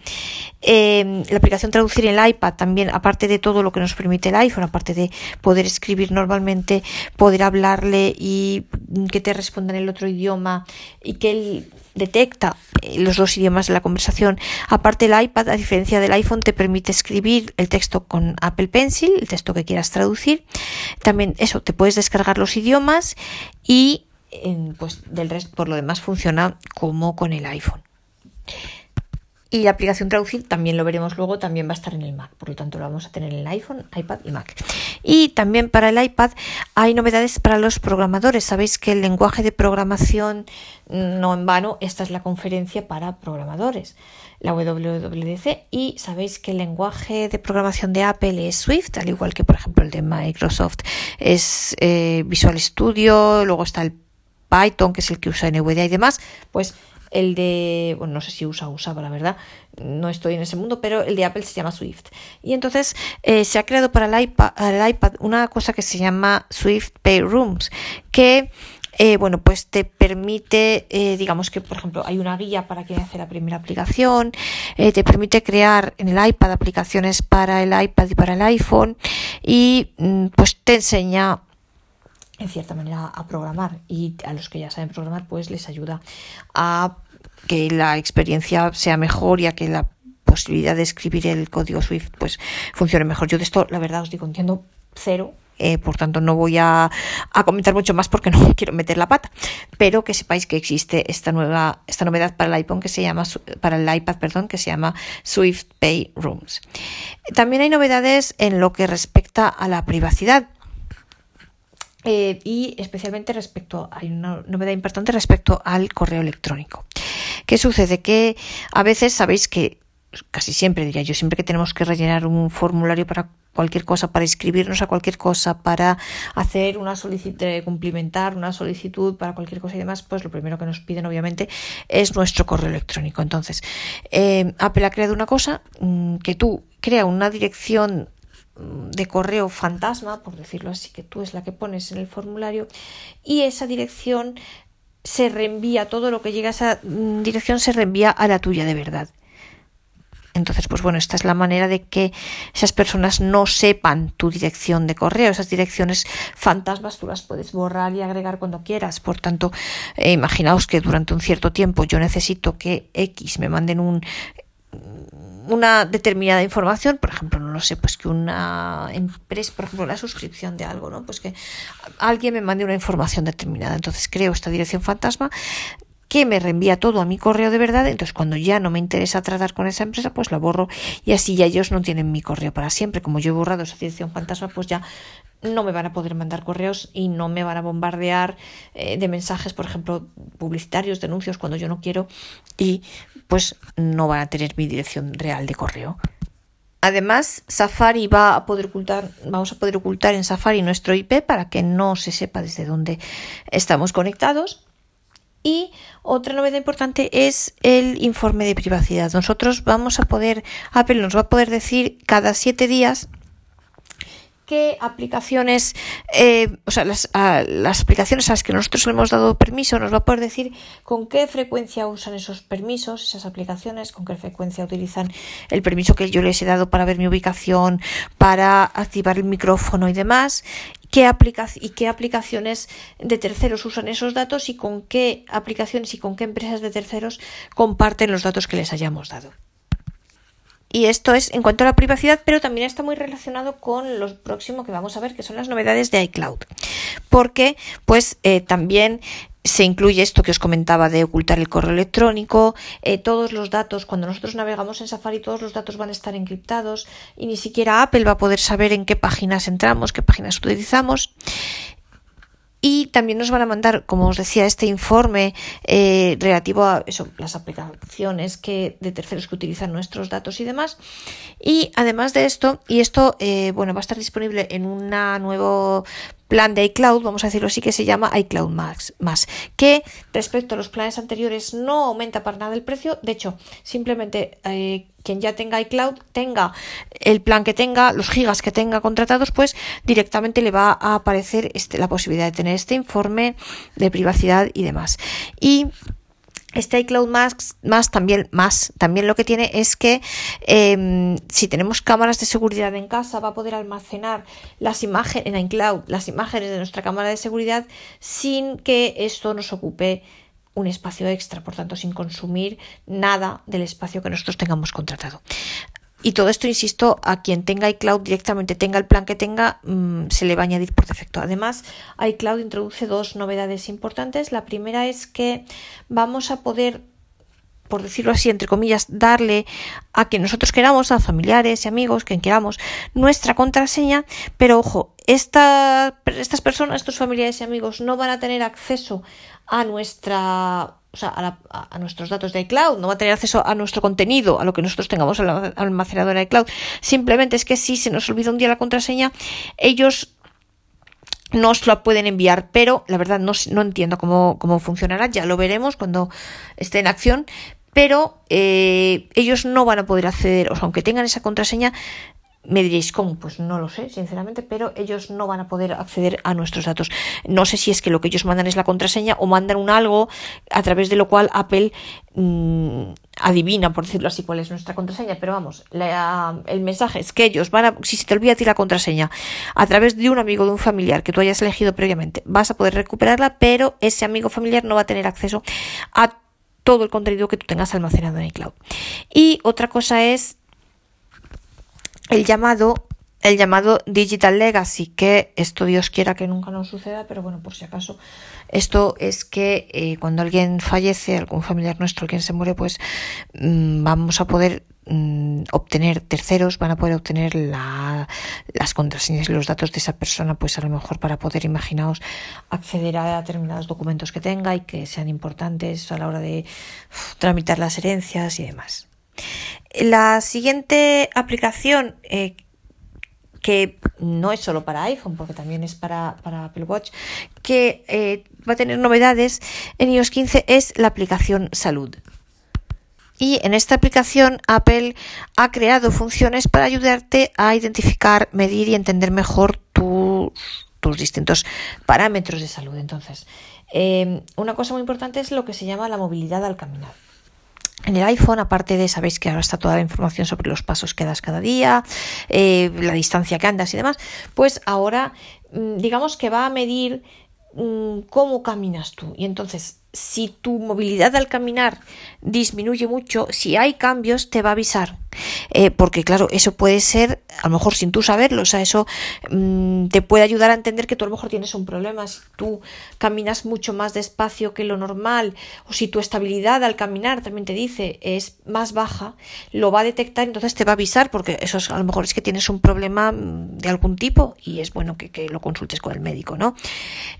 Em, la aplicación Traducir en el iPad también, aparte de todo lo que nos permite el iPhone, aparte de poder escribir normalmente, poder hablarle y que te responda en el otro idioma y que él detecta eh, los dos idiomas de la conversación. Aparte el iPad, a diferencia del iPhone, te permite escribir el texto con Apple Pencil, el texto que quieras traducir. También eso, te puedes descargar los idiomas y pues del resto, por lo demás, funciona como con el iPhone. Y la aplicación traducir también lo veremos luego, también va a estar en el Mac, por lo tanto lo vamos a tener en el iPhone, iPad y Mac. Y también para el iPad hay novedades para los programadores. Sabéis que el lenguaje de programación, no en vano, esta es la conferencia para programadores, la WWDC, y sabéis que el lenguaje de programación de Apple es Swift, al igual que por ejemplo el de Microsoft es eh, Visual Studio, luego está el Python, que es el que usa NVDA y demás, pues el de, bueno, no sé si usa o usaba, la verdad, no estoy en ese mundo, pero el de Apple se llama Swift. Y entonces eh, se ha creado para el iPad, el iPad una cosa que se llama Swift Pay Rooms, que eh, bueno, pues te permite, eh, digamos que, por ejemplo, hay una guía para quien hace la primera aplicación, te permite crear en el iPad aplicaciones para el iPad y para el iPhone y mm, pues te enseña en cierta manera a programar. Y a los que ya saben programar pues les ayuda a que la experiencia sea mejor y a que la posibilidad de escribir el código Swift pues funcione mejor. Yo de esto la verdad os digo entiendo cero. Eh, por tanto no voy a, a, comentar mucho más porque no quiero meter la pata. Pero que sepáis que existe esta nueva esta novedad para el iPhone que se llama para el iPad perdón que se llama Swift Pay Rooms. También hay novedades en lo que respecta a la privacidad eh, y especialmente respecto, hay una novedad importante respecto al correo electrónico. ¿Qué sucede? Que a veces sabéis que, casi siempre diría yo, siempre que tenemos que rellenar un formulario para cualquier cosa, para inscribirnos a cualquier cosa, para hacer una solicitud, cumplimentar una solicitud para cualquier cosa y demás, pues lo primero que nos piden obviamente es nuestro correo electrónico. Entonces, eh, Apple ha creado una cosa mm, que tú crea una dirección de correo fantasma, por decirlo así, que tú es la que pones en el formulario, y esa dirección se reenvía, todo lo que llega a esa mm, dirección se reenvía a la tuya de verdad. Entonces, pues bueno, esta es la manera de que esas personas no sepan tu dirección de correo. Esas direcciones fantasmas tú las puedes borrar y agregar cuando quieras. Por tanto, eh, imaginaos que durante un cierto tiempo yo necesito que X me manden un una determinada información, por ejemplo, no lo sé, pues que una empresa, por ejemplo, la suscripción de algo, ¿no? Pues que alguien me mande una información determinada. Entonces creo esta dirección fantasma que me reenvía todo a mi correo de verdad, entonces cuando ya no me interesa tratar con esa empresa, pues la borro y así ya ellos no tienen mi correo para siempre. Como yo he borrado esa dirección fantasma, pues ya no me van a poder mandar correos y no me van a bombardear eh, de mensajes, por ejemplo, publicitarios, denuncios cuando yo no quiero y pues no van a tener mi dirección real de correo. Además, Safari va a poder ocultar, vamos a poder ocultar en Safari nuestro IP para que no se sepa desde dónde estamos conectados. Y otra novedad importante es el informe de privacidad. Nosotros vamos a poder, Apple nos va a poder decir cada siete días qué aplicaciones, eh, o sea, las, las, aplicaciones a las que nosotros le hemos dado permiso, nos va a poder decir con qué frecuencia usan esos permisos, esas aplicaciones, con qué frecuencia utilizan el permiso que yo les he dado para ver mi ubicación, para activar el micrófono y demás, qué y qué aplicaciones de terceros usan esos datos y con qué aplicaciones y con qué empresas de terceros comparten los datos que les hayamos dado. Y esto es en cuanto a la privacidad, pero también está muy relacionado con lo próximo que vamos a ver, que son las novedades de iCloud. Porque, pues, eh, también se incluye esto que os comentaba de ocultar el correo electrónico, eh, todos los datos, cuando nosotros navegamos en Safari, todos los datos van a estar encriptados y ni siquiera Apple va a poder saber en qué páginas entramos, qué páginas utilizamos. Y también nos van a mandar, como os decía, este informe eh, relativo a eso, las aplicaciones que, de terceros que utilizan nuestros datos y demás. Y además de esto, y esto eh, bueno, va a estar disponible en una nuevo plan de iCloud, vamos a decirlo así, que se llama iCloud Max, más, que respecto a los planes anteriores no aumenta para nada el precio, de hecho, simplemente eh, quien ya tenga iCloud tenga el plan que tenga, los gigas que tenga contratados, pues directamente le va a aparecer este, la posibilidad de tener este informe de privacidad y demás. Y este iCloud más, también más también lo que tiene es que em, si tenemos cámaras de seguridad en casa va a poder almacenar las imágenes en iCloud las imágenes de nuestra cámara de seguridad sin que esto nos ocupe un espacio extra, por tanto sin consumir nada del espacio que nosotros tengamos contratado. Y todo esto, insisto, a quien tenga iCloud directamente, tenga el plan que tenga, mm, se le va a añadir por defecto. Además, iCloud introduce dos novedades importantes. La primera es que vamos a poder por decirlo así, entre comillas, darle a quien nosotros queramos, a familiares y amigos, quien queramos, nuestra contraseña, pero ojo, estas personas, estos familiares y amigos no van a tener acceso a nuestra o sea, a, nuestros datos de iCloud, no va a tener acceso a nuestro contenido, a lo que nosotros tengamos almacenado en iCloud. Simplemente es que si se nos olvida un día la contraseña, ellos nos la pueden enviar, pero la verdad no, no entiendo cómo, cómo, funcionará, ya lo veremos cuando esté en acción, pero eh, ellos no van a poder acceder, o sea, aunque tengan esa contraseña, me diréis, ¿cómo? Pues no lo sé, sinceramente, pero ellos no van a poder acceder a nuestros datos. No sé si es que lo que ellos mandan es la contraseña o mandan un algo a través de lo cual Apple mm, adivina, por decirlo así, cuál es nuestra contraseña. Pero vamos, el mensaje es que ellos van a, si se te olvida ti la contraseña a través de un amigo, de un familiar que tú hayas elegido previamente, vas a poder recuperarla, pero ese amigo familiar no va a tener acceso a todo el contenido que tú tengas almacenado en iCloud. Y otra cosa es el llamado el llamado Digital Legacy, que esto Dios quiera que nunca nos suceda, pero bueno, por si acaso, esto es que eh, cuando alguien fallece, algún familiar nuestro, alguien se muere, pues mm, vamos a poder mm, obtener terceros, van a poder obtener la, las contraseñas y los datos de esa persona, pues a lo mejor para poder, imaginaos, acceder a determinados documentos que tenga y que sean importantes a la hora de tramitar las herencias y demás. La siguiente aplicación eh, que no es solo para iPhone, porque también es para, Apple Watch, que eh, va a tener novedades en iOS 15 es la aplicación Salud. Y en esta aplicación Apple ha creado funciones para ayudarte a identificar, medir y entender mejor tus, tus distintos parámetros de salud. Entonces, eh, una cosa muy importante es lo que se llama la movilidad al caminar. En el iPhone, aparte de, sabéis que ahora está toda la información sobre los pasos que das cada día, eh, la distancia que andas y demás, pues ahora mm, digamos que va a medir mm, cómo caminas tú. Y entonces si tu movilidad al caminar disminuye mucho, si hay cambios, te va a avisar. Eh, porque claro, eso puede ser, a lo mejor sin tú saberlo, o sea, eso mm, te puede ayudar a entender que tú a lo mejor tienes un problema, si tú caminas mucho más despacio que lo normal, o si tu estabilidad al caminar también te dice es más baja, lo va a detectar, entonces te va a avisar, porque eso a lo mejor es que tienes un problema mm, de algún tipo y es bueno que, que lo consultes con el médico, ¿no?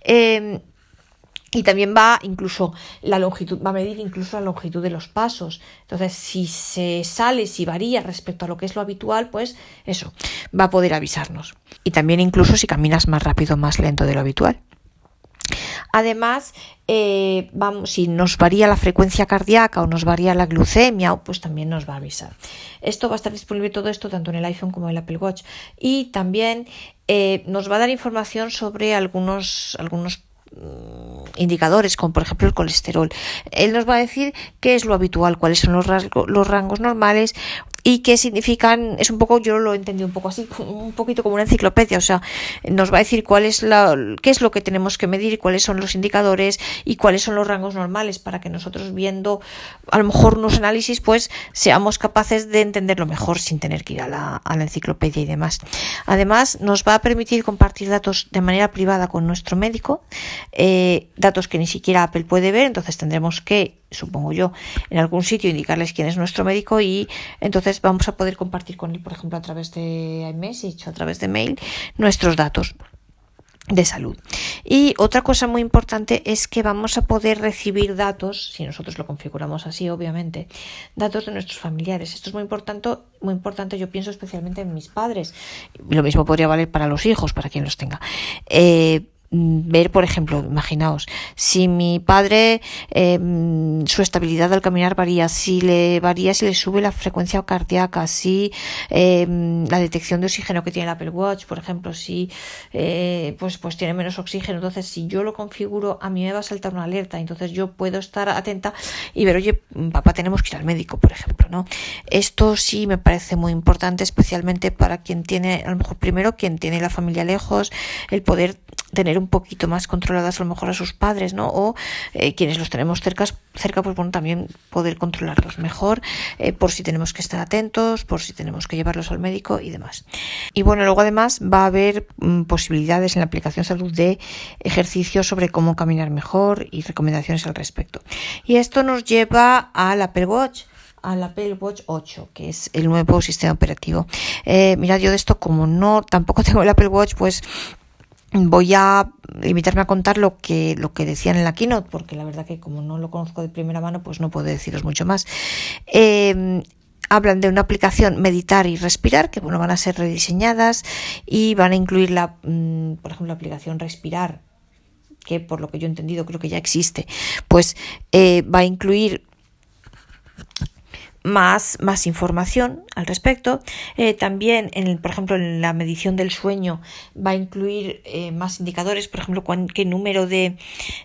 Eh, y también va incluso la longitud, va a medir incluso la longitud de los pasos. Entonces, si se sale, si varía respecto a lo que es lo habitual, pues eso, va a poder avisarnos. Y también incluso si caminas más rápido más lento de lo habitual. Además, eh, vamos, si nos varía la frecuencia cardíaca o nos varía la glucemia, pues también nos va a avisar. Esto va a estar disponible todo esto tanto en el iPhone como en el Apple Watch. Y también eh, nos va a dar información sobre algunos, algunos indicadores, como por ejemplo el colesterol. Él nos va a decir qué es lo habitual, cuáles son los, los rangos normales y qué significan, es un poco, yo lo entendí un poco así, un poquito como una enciclopedia, o sea, nos va a decir cuál es la, qué es lo que tenemos que medir, cuáles son los indicadores y cuáles son los rangos normales para que nosotros viendo a lo mejor unos análisis, pues seamos capaces de entenderlo mejor sin tener que ir a la, a la enciclopedia y demás. Además, nos va a permitir compartir datos de manera privada con nuestro médico, eh, datos que ni siquiera Apple puede ver, entonces tendremos que supongo yo, en algún sitio indicarles quién es nuestro médico y entonces vamos a poder compartir con él, por ejemplo, a través de iMessage o a través de mail, nuestros datos de salud. Y otra cosa muy importante es que vamos a poder recibir datos, si nosotros lo configuramos así, obviamente, datos de nuestros familiares. Esto es muy importante, muy importante, yo pienso especialmente en mis padres. Lo mismo podría valer para los hijos, para quien los tenga. Eh, ver, por ejemplo, imaginaos, si mi padre em, su estabilidad al caminar varía, si le varía, si le sube la frecuencia cardíaca, si em, la detección de oxígeno que tiene el Apple Watch, por ejemplo, si eh, pues, pues tiene menos oxígeno, entonces si yo lo configuro, a mí me va a saltar una alerta, entonces yo puedo estar atenta y ver, oye, papá, tenemos que ir al médico, por ejemplo, ¿no? Esto sí me parece muy importante, especialmente para quien tiene, a lo mejor primero, quien tiene la familia lejos, el poder tener un poquito más controladas a lo mejor a sus padres, ¿no? O eh, quienes los tenemos cerca, cerca, pues bueno, también poder controlarlos mejor, eh, por si tenemos que estar atentos, por si tenemos que llevarlos al médico y demás. Y bueno, luego además va a haber mm, posibilidades en la aplicación salud de ejercicios sobre cómo caminar mejor y recomendaciones al respecto. Y esto nos lleva al Apple Watch al Apple Watch 8, que es el nuevo sistema operativo. Eh, mirad, yo de esto como no, tampoco tengo el Apple Watch, pues voy a limitarme a contar lo que, lo que decían en la keynote, porque la verdad que como no lo conozco de primera mano, pues no puedo deciros mucho más. Em, hablan de una aplicación meditar y respirar, que bueno, van a ser rediseñadas y van a incluir la, mm, por ejemplo, la aplicación respirar, que por lo que yo he entendido creo que ya existe, pues eh, va a incluir más, más información al respecto. Eh, también, en por ejemplo, en la medición del sueño va a incluir eh, más indicadores, por ejemplo, qué número de,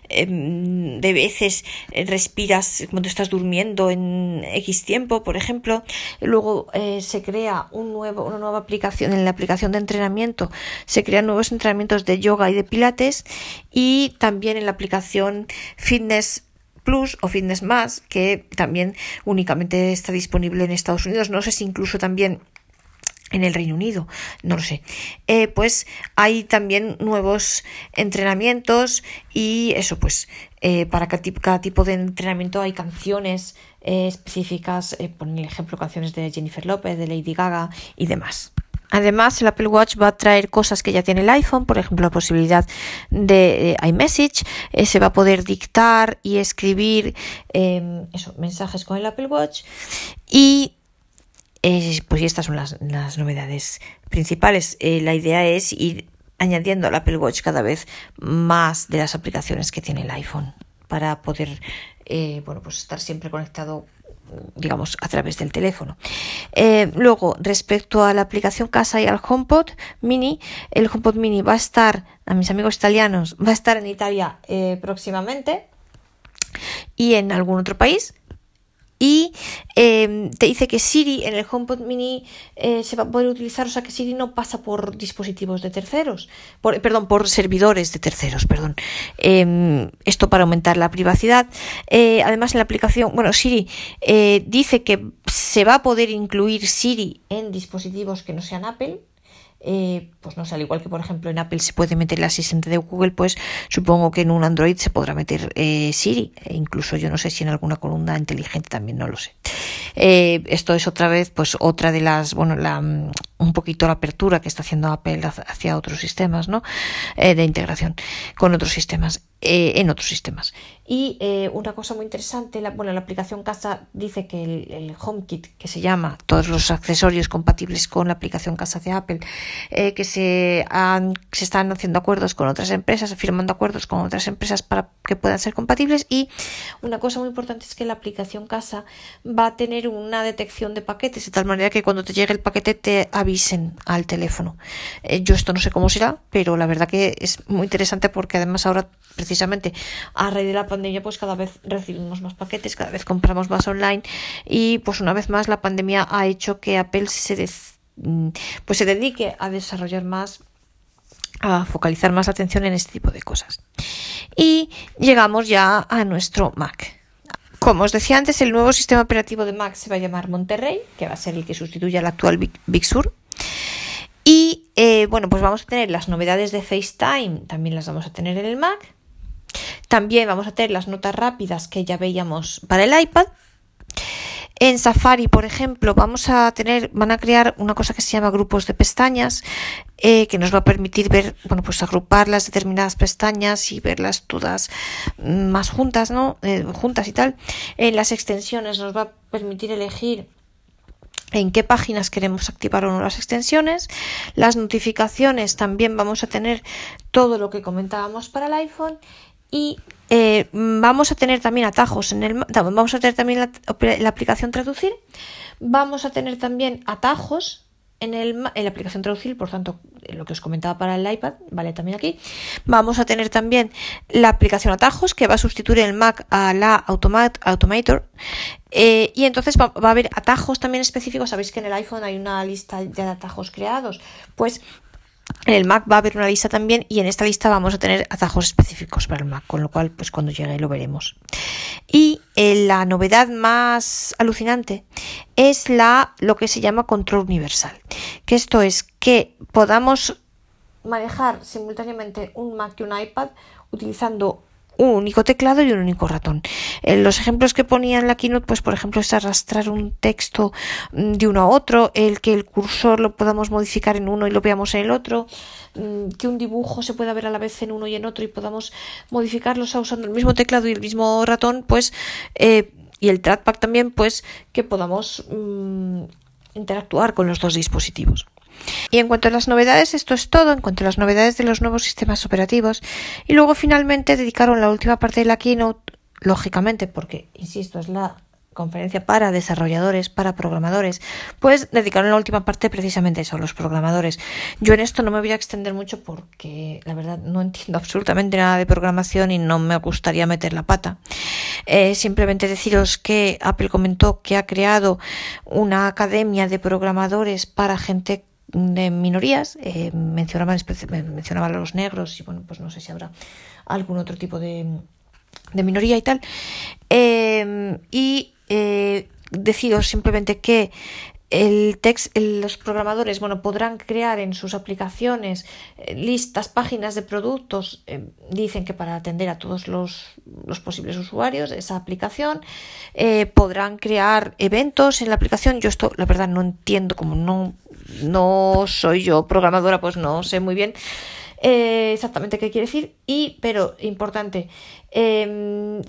em, de veces respiras cuando estás durmiendo en X tiempo, por ejemplo. Luego eh, se crea un nuevo, una nueva aplicación, en la aplicación de entrenamiento se crean nuevos entrenamientos de yoga y de pilates y también en la aplicación fitness Plus o Fitness Más, que también únicamente está disponible en Estados Unidos. No sé si incluso también en el Reino Unido, no lo sé. Eh, pues hay también nuevos entrenamientos y eso, pues eh, para cada tipo, de entrenamiento hay canciones eh, específicas, por el ejemplo, canciones de Jennifer López, de Lady Gaga y demás. Además, el Apple Watch va a traer cosas que ya tiene el iPhone, por ejemplo, la posibilidad de iMessage, eh, se va a poder dictar y escribir em, mensajes con el Apple Watch y eh, pues estas son las, novedades principales. Eh, la idea es ir añadiendo al Apple Watch cada vez más de las aplicaciones que tiene el iPhone para poder bueno, pues estar siempre conectado digamos, a través del teléfono. Eh, luego, respecto a la aplicación Casa y al HomePod Mini, el HomePod Mini va a estar, a mis amigos italianos, va a estar en Italia eh, próximamente y en algún otro país y em, te dice que Siri en el HomePod Mini eh, se va a poder utilizar, o sea que Siri no pasa por dispositivos de terceros, por, perdón, por servidores de terceros, perdón. Em, esto para aumentar la privacidad. Eh, además en la aplicación, bueno, Siri eh, dice que se va a poder incluir Siri en dispositivos que no sean Apple, eh, pues no sé, al igual que por ejemplo en Apple se puede meter el asistente de Google, pues supongo que en un Android se podrá meter eh, Siri, e incluso yo no sé si en alguna columna inteligente también, no lo sé. Eh, esto es otra vez, pues otra de las, bueno, la, mm, un poquito la apertura que está haciendo Apple hacia otros sistemas, ¿no? de integración con otros sistemas, en otros sistemas. Y una cosa muy interesante, la, bueno, la aplicación Casa dice que el, el HomeKit, que se llama, todos los accesorios compatibles con la aplicación Casa de Apple, eh, que se, han, se están haciendo acuerdos con otras empresas, firmando acuerdos con otras empresas para que puedan ser compatibles. Y una cosa muy importante es que la aplicación Casa va a tener una detección de paquetes, de tal manera que cuando te llegue el paquete te avisen al teléfono. Eh, yo esto no sé cómo será, pero la verdad que es muy interesante porque además ahora precisamente a raíz de la pandemia pues cada vez recibimos más paquetes, cada vez compramos más online y pues una vez más la pandemia ha hecho que Apple se Mm, pues se dedique a desarrollar más a focalizar más atención en este tipo de cosas. Y llegamos ya a nuestro Mac. Como os decía antes, el nuevo sistema operativo de Mac se va a llamar Monterrey, que va a ser el que sustituya al actual Big, Sur. Y eh, bueno, pues vamos a tener las novedades de FaceTime, también las vamos a tener en el Mac. También vamos a tener las notas rápidas que ya veíamos para el iPad. En Safari, por ejemplo, vamos a tener, van a crear una cosa que se llama grupos de pestañas, eh, que nos va a permitir ver, bueno, pues agrupar las determinadas pestañas y verlas todas más juntas, ¿no? Eh, juntas y tal. En las extensiones nos va a permitir elegir en qué páginas queremos activar o no las extensiones. Las notificaciones también vamos a tener todo lo que comentábamos para el iPhone y eh, vamos a tener también atajos en el vamos a tener también la, aplicación traducir vamos a tener también atajos en, el, en la aplicación traducir, por tanto, lo que os comentaba para el iPad, vale también aquí. Vamos a tener también la aplicación atajos que va a sustituir el Mac a la Automat, Automator. Eh, y entonces va, va, a haber atajos también específicos. Sabéis que en el iPhone hay una lista de atajos creados. Pues en el Mac va a haber una lista también y en esta lista vamos a tener atajos específicos para el Mac, con lo cual pues cuando llegue lo veremos. Y eh, la novedad más alucinante es la lo que se llama control universal, que esto es que podamos manejar simultáneamente un Mac y un iPad utilizando un único teclado y un único ratón. Eh, los ejemplos que ponía en la keynote, pues por ejemplo, es arrastrar un texto mm, de uno a otro, el que el cursor lo podamos modificar en uno y lo veamos en el otro, mm, que un dibujo se pueda ver a la vez en uno y en otro y podamos modificarlo usando el mismo teclado y el mismo ratón, pues eh, y el trackpad también, pues que podamos mm, interactuar con los dos dispositivos. Y en cuanto a las novedades, esto es todo, en cuanto a las novedades de los nuevos sistemas operativos. Y luego finalmente dedicaron la última parte de la keynote, lógicamente, porque, insisto, es la conferencia para desarrolladores, para programadores, pues dedicaron la última parte precisamente a eso, a los programadores. Yo en esto no me voy a extender mucho porque la verdad no entiendo absolutamente nada de programación y no me gustaría meter la pata. Eh, simplemente deciros que Apple comentó que ha creado una academia de programadores para gente de minorías, eh, mencionaban, mencionaban a los negros y bueno, pues no sé si habrá algún otro tipo de, de minoría y tal. Eh, y eh, decido simplemente que el text, los programadores bueno, podrán crear en sus aplicaciones eh, listas, páginas de productos, eh, dicen que para atender a todos los, posibles usuarios esa aplicación, eh, podrán crear eventos en la aplicación. Yo esto, la verdad, no entiendo, como no, no soy yo programadora, pues no sé muy bien exactamente qué quiere decir. Y, pero importante, em,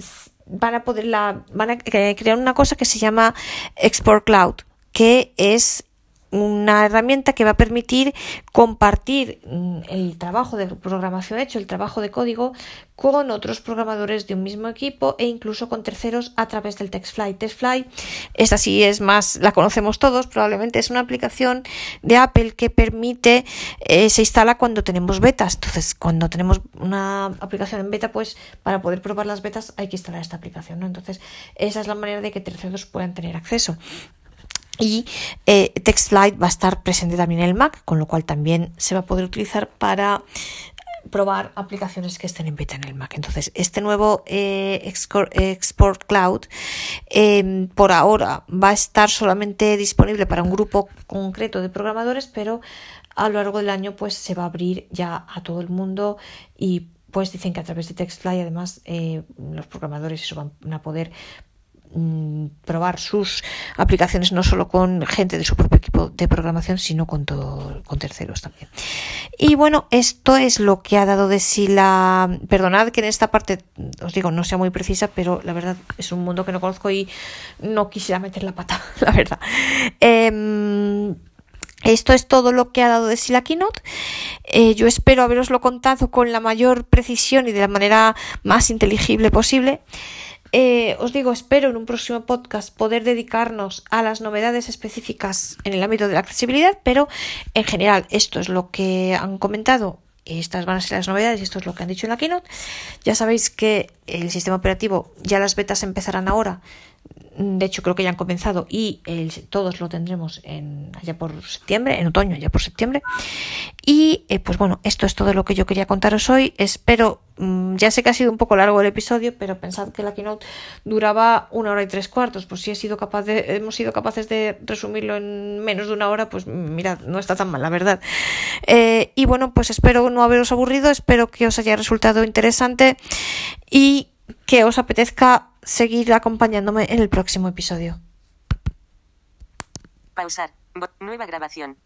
van a poder la, van a crear una cosa que se llama Export Cloud que es una herramienta que va a permitir compartir mm, el trabajo de programación hecho, el trabajo de código, con otros programadores de un mismo equipo e incluso con terceros a través del TextFly. TextFly, esta sí es más, la conocemos todos, probablemente es una aplicación de Apple que permite, eh, se instala cuando tenemos betas. Entonces, cuando tenemos una aplicación en beta, pues para poder probar las betas hay que instalar esta aplicación. ¿no? Entonces, esa es la manera de que terceros puedan tener acceso. Y eh, TextFlight va a estar presente también en el Mac, con lo cual también se va a poder utilizar para probar aplicaciones que estén en beta en el Mac. Entonces, este nuevo eh, Export Cloud em, por ahora va a estar solamente disponible para un grupo concreto de programadores, pero a lo largo del año pues se va a abrir ya a todo el mundo y pues dicen que a través de TextFly además eh, los programadores van a poder Probar sus aplicaciones no solo con gente de su propio equipo de programación, sino con con terceros también. Y bueno, esto es lo que ha dado de sí la. Perdonad que en esta parte os digo no sea muy precisa, pero la verdad es un mundo que no conozco y no quisiera meter la pata, la verdad. Em, esto es todo lo que ha dado de sí la keynote. Eh, yo espero haberoslo contado con la mayor precisión y de la manera más inteligible posible. Eh, os digo, espero en un próximo podcast poder dedicarnos a las novedades específicas en el ámbito de la accesibilidad, pero en general esto es lo que han comentado. Estas van a ser las novedades esto es lo que han dicho en la keynote. Ya sabéis que el sistema operativo, ya las betas empezarán ahora de hecho creo que ya han comenzado y todos lo tendremos en, allá por septiembre, en otoño, ya por septiembre. Y eh, pues bueno, esto es todo lo que yo quería contaros hoy. Espero, mm, ya sé que ha sido un poco largo el episodio, pero pensad que la keynote duraba una hora y tres cuartos. Pues si he sido capaz de, hemos sido capaces de resumirlo en menos de una hora, pues mirad, no está tan mal, la verdad. Eh, y bueno, pues espero no haberos aburrido, espero que os haya resultado interesante y que os apetezca seguir acompañándome en el próximo episodio. Pausar. Nueva grabación.